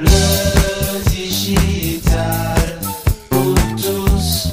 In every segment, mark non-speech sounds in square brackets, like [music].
Le digital pour tous.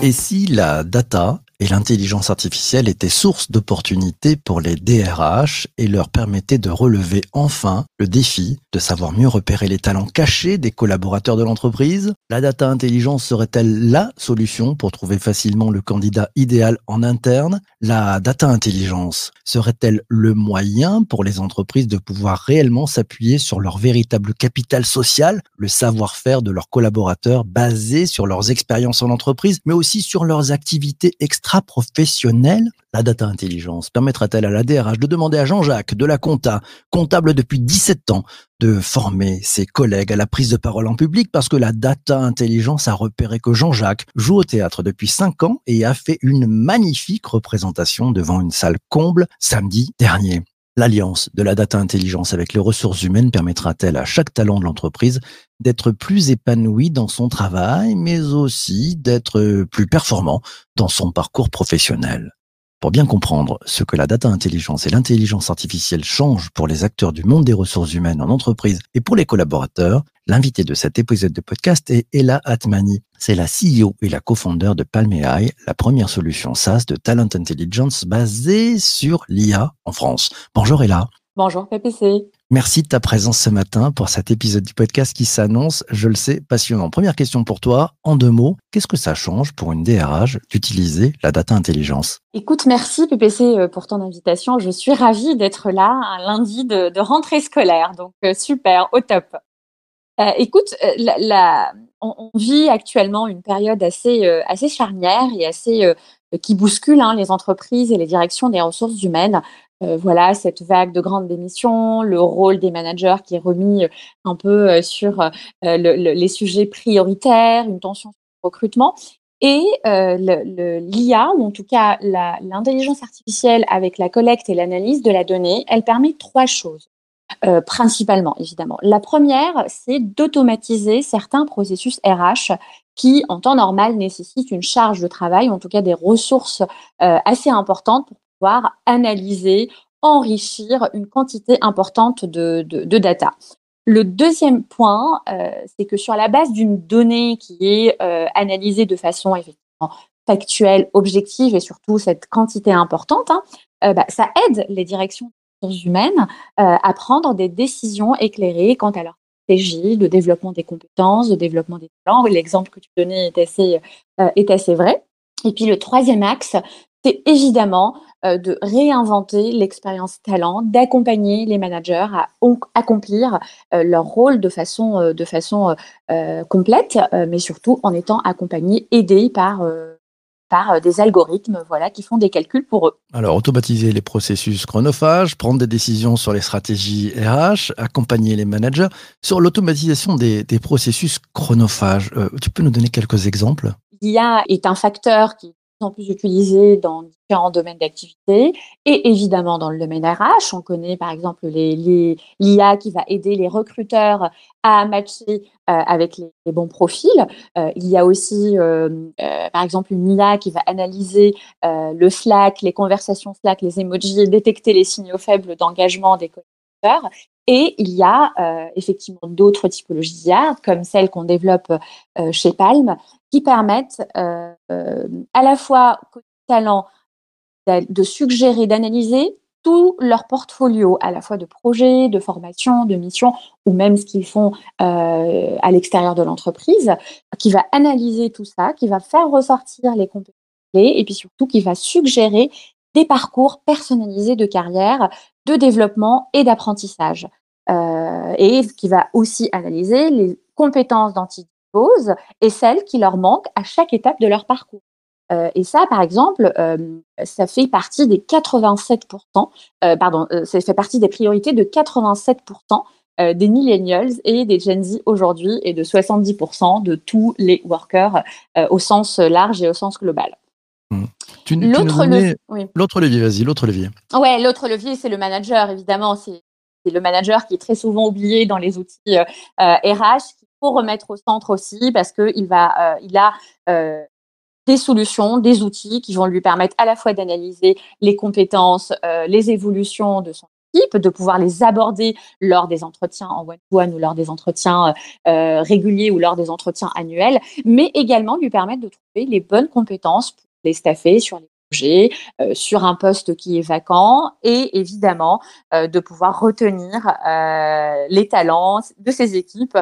Et si la data et l'intelligence artificielle étaient source d'opportunités pour les DRH et leur permettaient de relever enfin le défi de savoir mieux repérer les talents cachés des collaborateurs de l'entreprise. La data intelligence serait-elle la solution pour trouver facilement le candidat idéal en interne? La data intelligence serait-elle le moyen pour les entreprises de pouvoir réellement s'appuyer sur leur véritable capital social, le savoir-faire de leurs collaborateurs basé sur leurs expériences en entreprise, mais aussi sur leurs activités extra-professionnelles La data intelligence permettra-t-elle à la DRH de demander à Jean-Jacques de la compta, comptable depuis 17 ans, de former ses collègues à la prise de parole en public parce que la data intelligence a repéré que Jean-Jacques joue au théâtre depuis 5 ans et a fait une magnifique représentation devant une salle comble samedi dernier. L'alliance de la data intelligence avec les ressources humaines permettra-t-elle à chaque talent de l'entreprise d'être plus épanoui dans son travail, mais aussi d'être plus performant dans son parcours professionnel? Pour bien comprendre ce que la data intelligence et l'intelligence artificielle changent pour les acteurs du monde des ressources humaines en entreprise et pour les collaborateurs, l'invité de cet épisode de podcast est Ella Atmani. C'est la CEO et la co-founder de Palm.ai, la première solution SaaS de Talent Intelligence basée sur l'IA en France. Bonjour Ella. Bonjour PPC. Merci de ta présence ce matin pour cet épisode du podcast qui s'annonce, je le sais, passionnant. Première question pour toi, en deux mots, qu'est-ce que ça change pour une DRH d'utiliser la data intelligence? Écoute, merci PPC euh, pour ton invitation. Je suis ravie d'être là un lundi de, rentrée scolaire, donc euh, super, au top. Euh, écoute, la, on, vit actuellement une période assez, assez charnière et assez qui bouscule hein, les entreprises et les directions des ressources humaines. Euh, voilà cette vague de grandes démissions, le rôle des managers qui est remis euh, un peu euh, sur les sujets prioritaires, une tension sur le recrutement. Et l'IA, ou en tout cas l'intelligence artificielle avec la collecte et l'analyse de la donnée, elle permet trois choses. Principalement, évidemment. La première, c'est d'automatiser certains processus RH qui, en temps normal, nécessitent une charge de travail, en tout cas des ressources assez importantes pour analyser, enrichir une quantité importante de, data. Le deuxième point, euh, c'est que sur la base d'une donnée qui est euh, analysée de façon effectivement factuelle, objective et surtout cette quantité importante, hein, euh, bah, ça aide les directions humaines à prendre des décisions éclairées quant à leur stratégie de développement des compétences, de développement des talents. L'exemple que tu donnais est assez, est assez vrai. Et puis le troisième axe, c'est évidemment euh, de réinventer l'expérience talent, d'accompagner les managers à accomplir euh, leur rôle de façon, euh, de façon complète, mais surtout en étant accompagnés, aidés par par des algorithmes voilà, qui font des calculs pour eux. Alors, automatiser les processus chronophages, prendre des décisions sur les stratégies RH, accompagner les managers. Sur l'automatisation des, des, processus chronophages, tu peux nous donner quelques exemples? L'IA est un facteur qui plus utilisé dans différents domaines d'activité et évidemment dans le domaine RH. On connaît par exemple l'IA qui va aider les recruteurs à matcher euh, avec les, bons profils. Euh, il y a aussi euh, par exemple une IA qui va analyser le Slack, les conversations Slack, les emojis, détecter les signaux faibles d'engagement des collaborateurs. Et il y a effectivement d'autres typologies d'IA, comme celles qu'on développe chez Palm, qui permettent euh, euh, à la fois aux talents de suggérer, d'analyser tout leur portfolio, à la fois de projets, de formation, de missions, ou même ce qu'ils font euh, à l'extérieur de l'entreprise, qui va analyser tout ça, qui va faire ressortir les compétences et puis surtout qui va suggérer des parcours personnalisés de carrière, de développement et d'apprentissage. et qui va aussi analyser les compétences d'anti et celles qui leur manquent à chaque étape de leur parcours. Euh, et ça, par exemple, euh, ça fait partie des 87%, euh, pardon, ça fait partie des priorités de 87% des millennials et des Gen Z aujourd'hui et de 70% de tous les workers au sens large et au sens global. L'autre levier, vas-y, l'autre levier. Ouais, l'autre levier, c'est le manager, évidemment. C'est le manager qui est très souvent oublié dans les outils RH, remettre au centre aussi parce qu'il va, euh, il a euh, des solutions, des outils qui vont lui permettre à la fois d'analyser les compétences, euh, les évolutions de son équipes, de pouvoir les aborder lors des entretiens en one-to-one ou lors des entretiens réguliers ou lors des entretiens annuels, mais également lui permettre de trouver les bonnes compétences pour les staffer sur les euh, sur un poste qui est vacant et évidemment euh, de pouvoir retenir euh, les talents de ces équipes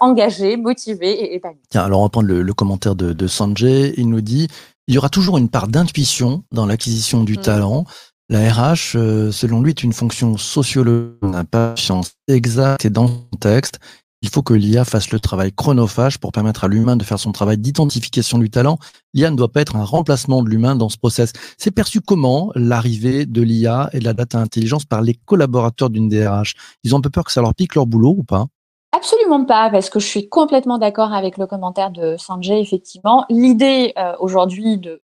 engagées, motivées et épanouies. Tiens, alors on va prendre le, commentaire de, Sanjay. Il nous dit il y aura toujours une part d'intuition dans l'acquisition du mmh. talent. La RH, selon lui, est une fonction sociologique, n'a pas science exacte et dans le contexte. Il faut que l'IA fasse le travail chronophage pour permettre à l'humain de faire son travail d'identification du talent. L'IA ne doit pas être un remplacement de l'humain dans ce process. C'est perçu comment l'arrivée de l'IA et de la data intelligence par les collaborateurs d'une DRH Ils ont un peu peur que ça leur pique leur boulot ou pas? Absolument pas, parce que je suis complètement d'accord avec le commentaire de Sanjay, effectivement. L'idée euh, aujourd'hui de,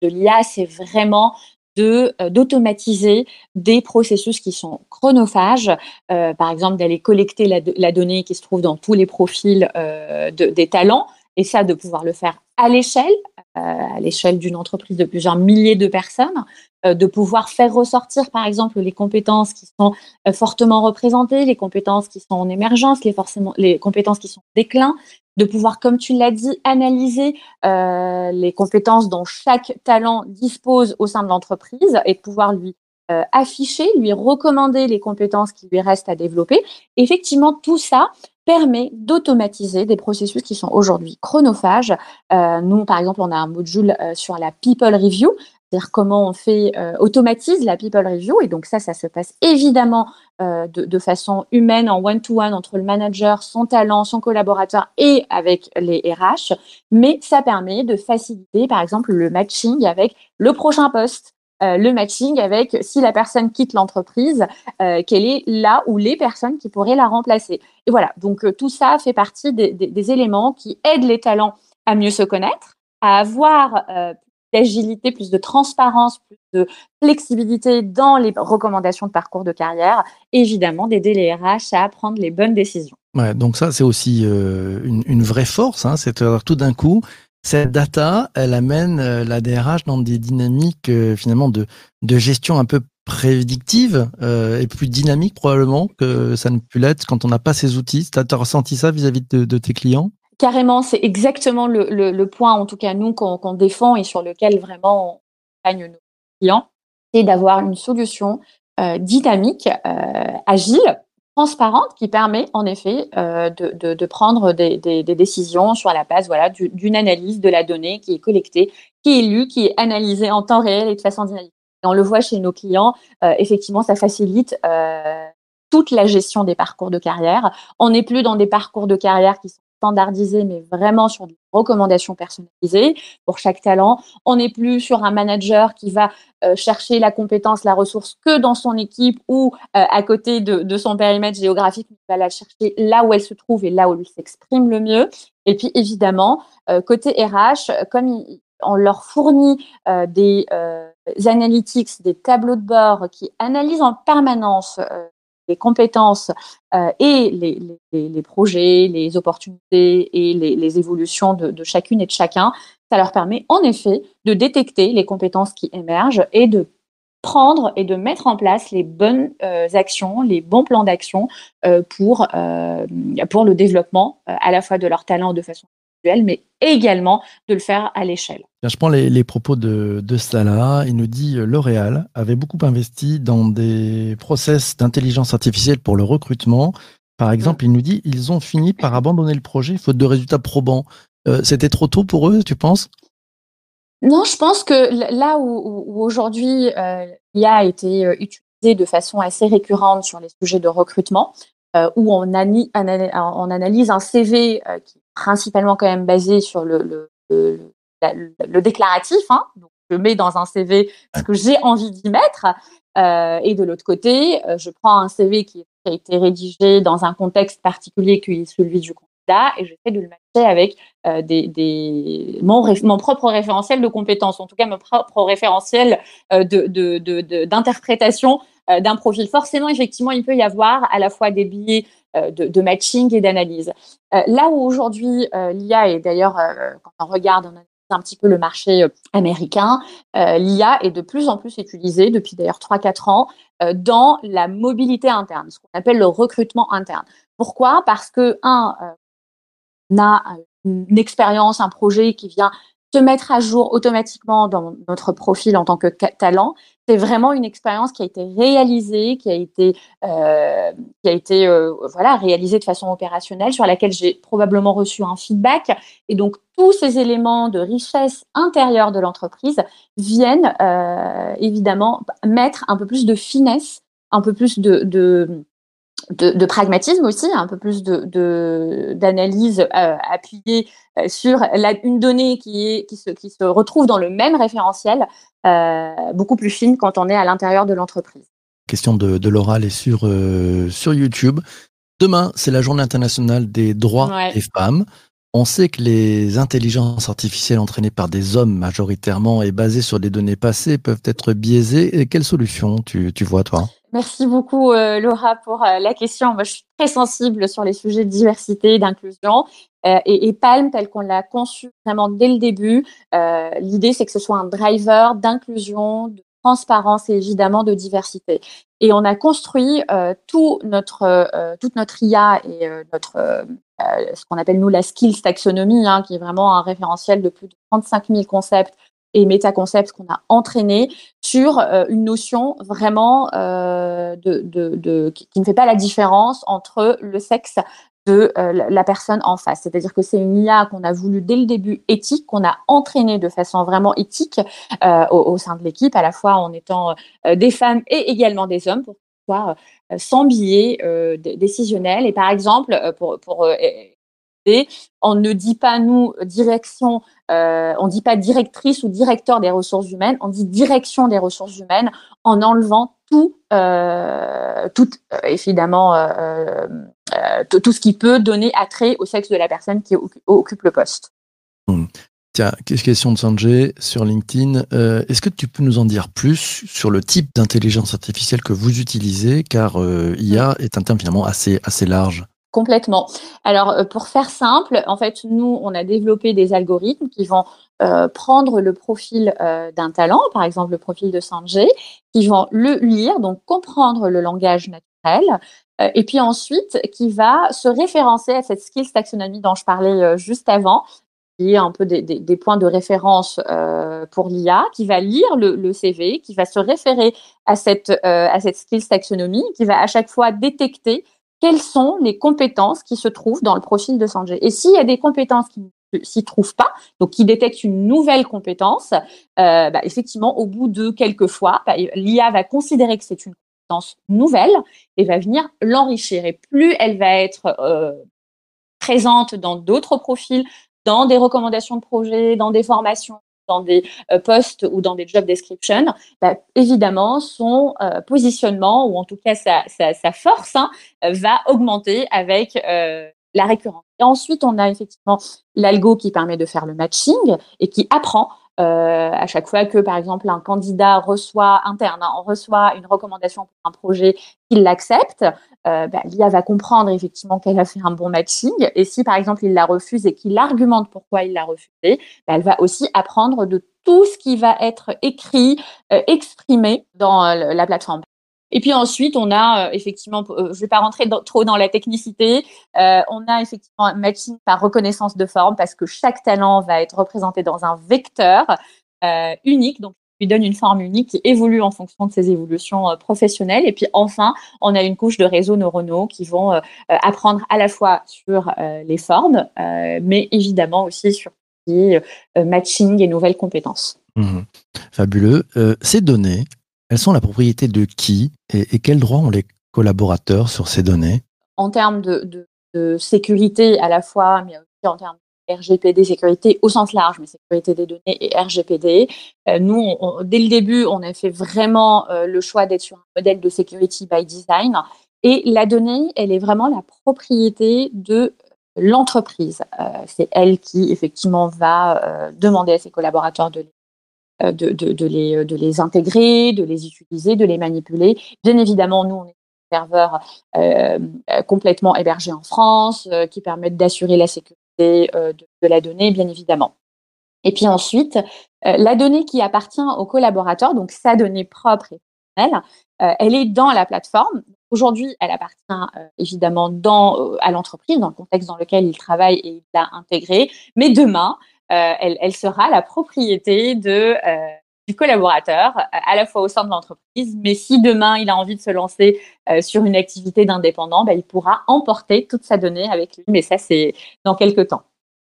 de l'IA, c'est vraiment euh, d'automatiser des processus qui sont chronophages, euh, par exemple d'aller collecter la, donnée qui se trouve dans tous les profils euh, des talents, et ça de pouvoir le faire à l'échelle, à l'échelle d'une entreprise de plusieurs milliers de personnes, de pouvoir faire ressortir par exemple les compétences qui sont fortement représentées, les compétences qui sont en émergence, les, forcément, les compétences qui sont en déclin, de pouvoir, comme tu l'as dit, analyser euh, les compétences dont chaque talent dispose au sein de l'entreprise et de pouvoir lui euh, afficher, lui recommander les compétences qui lui restent à développer. Effectivement, tout ça permet d'automatiser des processus qui sont aujourd'hui chronophages. Euh, nous, par exemple, on a un module sur la People Review c'est-à-dire comment on fait euh, automatise la people review et donc ça ça se passe évidemment euh, de, façon humaine en one to one entre le manager, son talent, son collaborateur et avec les RH, mais ça permet de faciliter par exemple le matching avec le prochain poste. Euh, le matching avec si la personne quitte l'entreprise, quelle est là ou les personnes qui pourraient la remplacer. Et voilà, donc tout ça fait partie des, éléments qui aident les talents à mieux se connaître, à avoir d'agilité, plus de transparence, plus de flexibilité dans les recommandations de parcours de carrière, évidemment d'aider les RH à prendre les bonnes décisions. Donc ça c'est aussi euh, une, vraie force, hein, c'est tout d'un coup cette data, elle amène euh, la DRH dans des dynamiques euh, finalement de, gestion un peu prédictive et plus dynamique probablement que ça ne peut l'être quand on n'a pas ces outils. Tu as, ressenti ça vis-à-vis de tes clients? Carrément, c'est exactement le, point, en tout cas nous, qu'on défend et sur lequel vraiment on gagne nos clients, c'est d'avoir une solution euh, dynamique, euh, agile, transparente, qui permet en effet euh, de, prendre des, décisions sur la base voilà, d'une analyse de la donnée qui est collectée, qui est lue, qui est analysée en temps réel et de façon dynamique. On le voit chez nos clients, effectivement, ça facilite toute la gestion des parcours de carrière. On n'est plus dans des parcours de carrière qui sont standardisé, mais vraiment sur des recommandations personnalisées pour chaque talent. On n'est plus sur un manager qui va euh, chercher la compétence, la ressource que dans son équipe ou euh, à côté de, son périmètre géographique, il va la chercher là où elle se trouve et là où elle s'exprime le mieux. Et puis évidemment, euh, côté RH, comme on leur fournit des analytics, des tableaux de bord qui analysent en permanence les compétences euh, et les, projets, les opportunités et les, évolutions de, chacune et de chacun, ça leur permet en effet de détecter les compétences qui émergent et de prendre et de mettre en place les bonnes euh, actions, les bons plans d'action euh, pour, pour le développement à la fois de leur talent de façon mais également de le faire à l'échelle. Je prends les, propos de, de, Salah. Il nous dit euh, L'Oréal avait beaucoup investi dans des process d'intelligence artificielle pour le recrutement. Par exemple, il nous dit ils ont fini par abandonner le projet faute de résultats probants. Euh, c'était trop tôt pour eux, tu penses? Non, je pense que là où, aujourd'hui euh, l'IA a été utilisée de façon assez récurrente sur les sujets de recrutement, où on, on, analyse un CV qui principalement quand même basé sur le, le, déclaratif. Hein. Donc, je mets dans un CV ce que j'ai envie d'y mettre. Euh, et de l'autre côté, euh, je prends un CV qui, a été rédigé dans un contexte particulier qui est celui du candidat et j'essaie de le matcher avec euh, des, des, mon, mon, propre référentiel de compétences, en tout cas mon propre référentiel d'interprétation d'un profil. Forcément, effectivement, il peut y avoir à la fois des billets euh, de, matching et d'analyse. Euh, là où aujourd'hui euh, l'IA, et d'ailleurs quand on regarde, on un petit peu le marché américain, l'IA est de plus en plus utilisée depuis d'ailleurs 3-4 ans dans la mobilité interne, ce qu'on appelle le recrutement interne. Pourquoi? Parce que, un, on a une expérience, un projet qui vient se mettre à jour automatiquement dans notre profil en tant que talent. C'est vraiment une expérience qui a été réalisée, qui a été, euh, qui a été euh, voilà, réalisée de façon opérationnelle, sur laquelle j'ai probablement reçu un feedback. Et donc, tous ces éléments de richesse intérieure de l'entreprise viennent euh, évidemment mettre un peu plus de finesse, un peu plus de, de de, pragmatisme aussi, un peu plus de d'analyse euh, appuyée euh, sur la, une donnée qui est qui se qui se retrouve dans le même référentiel, euh, beaucoup plus fine quand on est à l'intérieur de l'entreprise. Question de, de l'oral est sur sur YouTube. Demain, c'est la Journée internationale des droits des femmes. On sait que les intelligences artificielles entraînées par des hommes majoritairement et basées sur des données passées peuvent être biaisées. Et quelle solution tu, tu vois, toi? Merci beaucoup, euh, Laura, pour euh, la question. Moi, je suis très sensible sur les sujets de diversité et d'inclusion. Euh, et, et, Palm, tel qu'on l'a conçu vraiment dès le début, l'idée, c'est que ce soit un driver d'inclusion, de transparence et évidemment de diversité. Et on a construit tout notre, toute notre IA et notre ce qu'on appelle nous la skills taxonomie, hein, qui est vraiment un référentiel de plus de 35 000 concepts et métaconcepts qu'on a entraînés sur euh, une notion vraiment euh, qui ne fait pas la différence entre le sexe de euh, la personne en face. C'est-à-dire que c'est une IA qu'on a voulu dès le début éthique, qu'on a entraînée de façon vraiment éthique euh, au, sein de l'équipe, à la fois en étant des femmes et également des hommes, sans biais décisionnel. Et par exemple, pour, pour on ne dit pas nous direction, on dit pas directrice ou directeur des ressources humaines, on dit direction des ressources humaines en enlevant tout, tout évidemment tout ce qui peut donner attrait au sexe de la personne qui occupe le poste. Mmh. Tiens, question de Sanjay sur LinkedIn. Est-ce que tu peux nous en dire plus sur le type d'intelligence artificielle que vous utilisez Car IA est un terme finalement assez, assez large? Complètement. Alors, euh, pour faire simple, en fait, nous, on a développé des algorithmes qui vont euh, prendre le profil euh, d'un talent, par exemple le profil de Sanjay, qui vont le lire, donc comprendre le langage naturel, et puis ensuite qui va se référencer à cette skills taxonomie dont je parlais juste avant, un peu des, points de référence pour l'IA, qui va lire le, CV, qui va se référer à cette, à cette skills taxonomie, qui va à chaque fois détecter quelles sont les compétences qui se trouvent dans le profil de Sanjay. Et s'il y a des compétences qui ne s'y trouvent pas, donc qui détectent une nouvelle compétence, euh, bah, effectivement, au bout de quelques fois, bah, l'IA va considérer que c'est une compétence nouvelle et va venir l'enrichir. Et plus elle va être euh, présente dans d'autres profils, dans des recommandations de projets, dans des formations, dans des euh, postes ou dans des job descriptions, bah, évidemment, son euh, positionnement, ou en tout cas sa, force, hein, va augmenter avec euh, la récurrence. Et ensuite, on a effectivement l'algo qui permet de faire le matching et qui apprend à chaque fois que, par exemple, un candidat reçoit interne, reçoit une recommandation pour un projet, qu'il l'accepte, euh, bah, l'IA va comprendre effectivement qu'elle a fait un bon matching. Et si, par exemple, il la refuse et qu'il argumente pourquoi il l'a refusé, bah, elle va aussi apprendre de tout ce qui va être écrit, euh, exprimé dans euh, la plateforme. Et puis ensuite, on a euh, effectivement, euh, je ne vais pas rentrer trop dans la technicité, euh, on a effectivement un matching par reconnaissance de forme parce que chaque talent va être représenté dans un vecteur unique, donc lui donne une forme unique qui évolue en fonction de ses évolutions professionnelles. Et puis enfin, on a une couche de réseaux neuronaux qui vont apprendre à la fois sur les formes, mais évidemment aussi sur les matching et nouvelles compétences. Mmh Fabuleux. ces données, elles sont la propriété de qui et, quels droits ont les collaborateurs sur ces données? En termes de, sécurité à la fois, mais aussi en termes de RGPD, sécurité au sens large, mais sécurité des données et RGPD. Euh, nous, dès le début, on a fait vraiment euh, le choix d'être sur un modèle de security by design. Et la donnée, elle est vraiment la propriété de l'entreprise. Euh, c'est elle qui, effectivement, va demander à ses collaborateurs de les euh, de, de, les, euh, de les intégrer, de les utiliser, de les manipuler. Bien évidemment, nous, on est un serveur euh, complètement hébergé en France, qui permettent d'assurer la sécurité de, la donnée, bien évidemment. Et puis ensuite, la donnée qui appartient au collaborateur, donc sa donnée propre et personnelle, elle est dans la plateforme. Aujourd'hui, elle appartient évidemment à l'entreprise, dans le contexte dans lequel il travaille et il l'a intégrée. Mais demain, elle, elle, sera la propriété de, du collaborateur, à la fois au sein de l'entreprise. Mais si demain, il a envie de se lancer sur une activité d'indépendant, ben, il pourra emporter toute sa donnée avec lui. Mais ça, c'est dans quelques temps.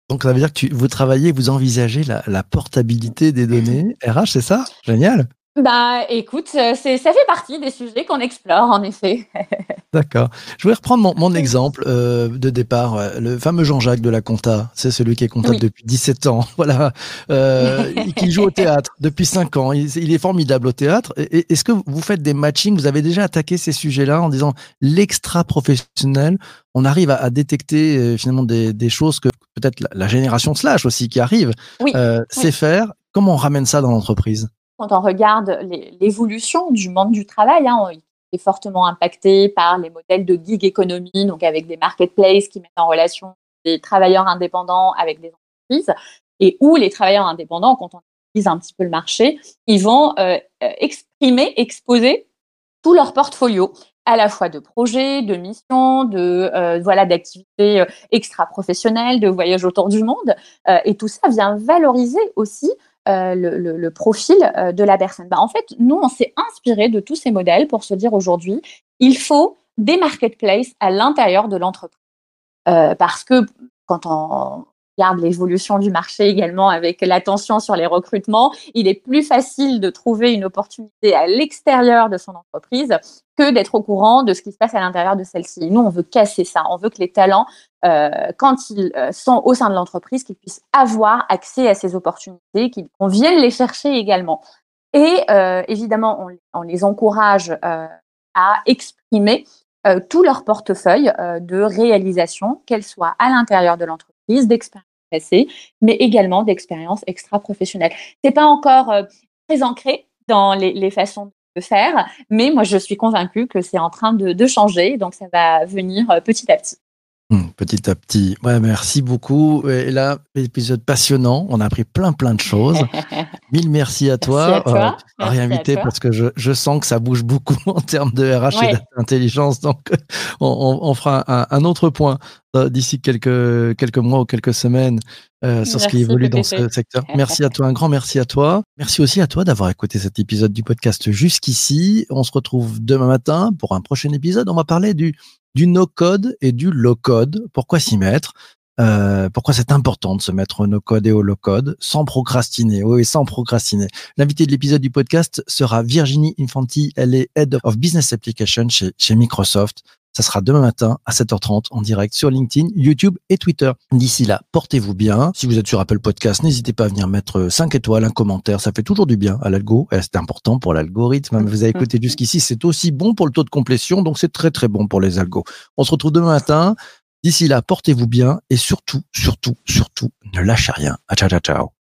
Donc ça veut dire que tu, vous travaillez, vous envisagez la, la portabilité des données [laughs] RH, c'est ça? Génial. Bah, écoute, euh, c'est, ça fait partie des sujets qu'on explore, en effet. [laughs] D'accord. Je voudrais reprendre mon, mon exemple euh, de départ, le fameux Jean-Jacques de la Compta. C'est celui qui est comptable depuis 17 ans, [laughs] voilà, euh, qui joue au théâtre depuis 5 ans. Il, il est formidable au théâtre. Est-ce que vous faites des matchings? Vous avez déjà attaqué ces sujets-là en disant l'extra professionnel. On arrive à, à détecter euh, finalement des, des, choses que peut-être la, la, génération slash aussi qui arrive oui. euh, sait oui. faire. Comment on ramène ça dans l'entreprise? Quand on regarde l'évolution du monde du travail, hein, il est fortement impacté par les modèles de gig economy, donc avec des marketplaces qui mettent en relation des travailleurs indépendants avec des entreprises, et où les travailleurs indépendants, quand on utilise un petit peu le marché, ils vont euh, exprimer, exposer tout leur portfolio à la fois de projets, de missions, de euh, voilà d'activités euh, extra-professionnelles, de voyages autour du monde, euh, et tout ça vient valoriser aussi euh, le, profil euh, de la personne. Bah, en fait, nous, on s'est inspiré de tous ces modèles pour se dire aujourd'hui, il faut des marketplaces à l'intérieur de l'entreprise. Euh, parce que quand on regarde l'évolution du marché également avec l'attention sur les recrutements, il est plus facile de trouver une opportunité à l'extérieur de son entreprise que d'être au courant de ce qui se passe à l'intérieur de celle-ci. Nous, on veut casser ça. On veut que les talents, euh, quand ils euh, sont au sein de l'entreprise, qu'ils puissent avoir accès à ces opportunités, qu'on vienne les chercher également. Et euh, évidemment, on, les encourage à exprimer tout leur portefeuille de réalisation, qu'elle soit à l'intérieur de l'entreprise, d'expérience passée, mais également d'expérience extra-professionnelle. C'est pas encore très ancré dans les, façons faire. Mais moi, je suis convaincue que c'est en train de, de, changer. Donc, ça va venir petit à petit. Mmh, petit à petit. Ouais, merci beaucoup. Et là, épisode passionnant. On a appris plein, plein de choses. [laughs] Mille merci à toi. Merci à toi. Euh, réinvité parce que je, je, sens que ça bouge beaucoup [laughs] en termes de RH ouais. et d'intelligence. Donc, [laughs] on, on, fera un, un, autre point d'ici quelques, quelques mois ou quelques semaines euh, sur merci ce qui évolue dans ce secteur. Merci à toi, un grand merci à toi. Merci aussi à toi d'avoir écouté cet épisode du podcast jusqu'ici. On se retrouve demain matin pour un prochain épisode. On va parler du, du no-code et du low-code. Pourquoi s'y mettre? Euh, pourquoi c'est important de se mettre au no-code et au low-code sans procrastiner? Oui, sans procrastiner. L'invité de l'épisode du podcast sera Virginie Infanti. Elle est Head of Business Application chez, chez Microsoft. Ça sera demain matin à 7h30 en direct sur LinkedIn, YouTube et Twitter. D'ici là, portez-vous bien. Si vous êtes sur Apple Podcast, n'hésitez pas à venir mettre 5 étoiles, un commentaire. Ça fait toujours du bien à l'algo. C'est important pour l'algorithme. Vous avez [laughs] écouté jusqu'ici. C'est aussi bon pour le taux de complétion. Donc, c'est très, très bon pour les algos. On se retrouve demain matin. D'ici là, portez-vous bien et surtout, surtout, surtout, ne lâchez rien. Ciao, ciao, ciao.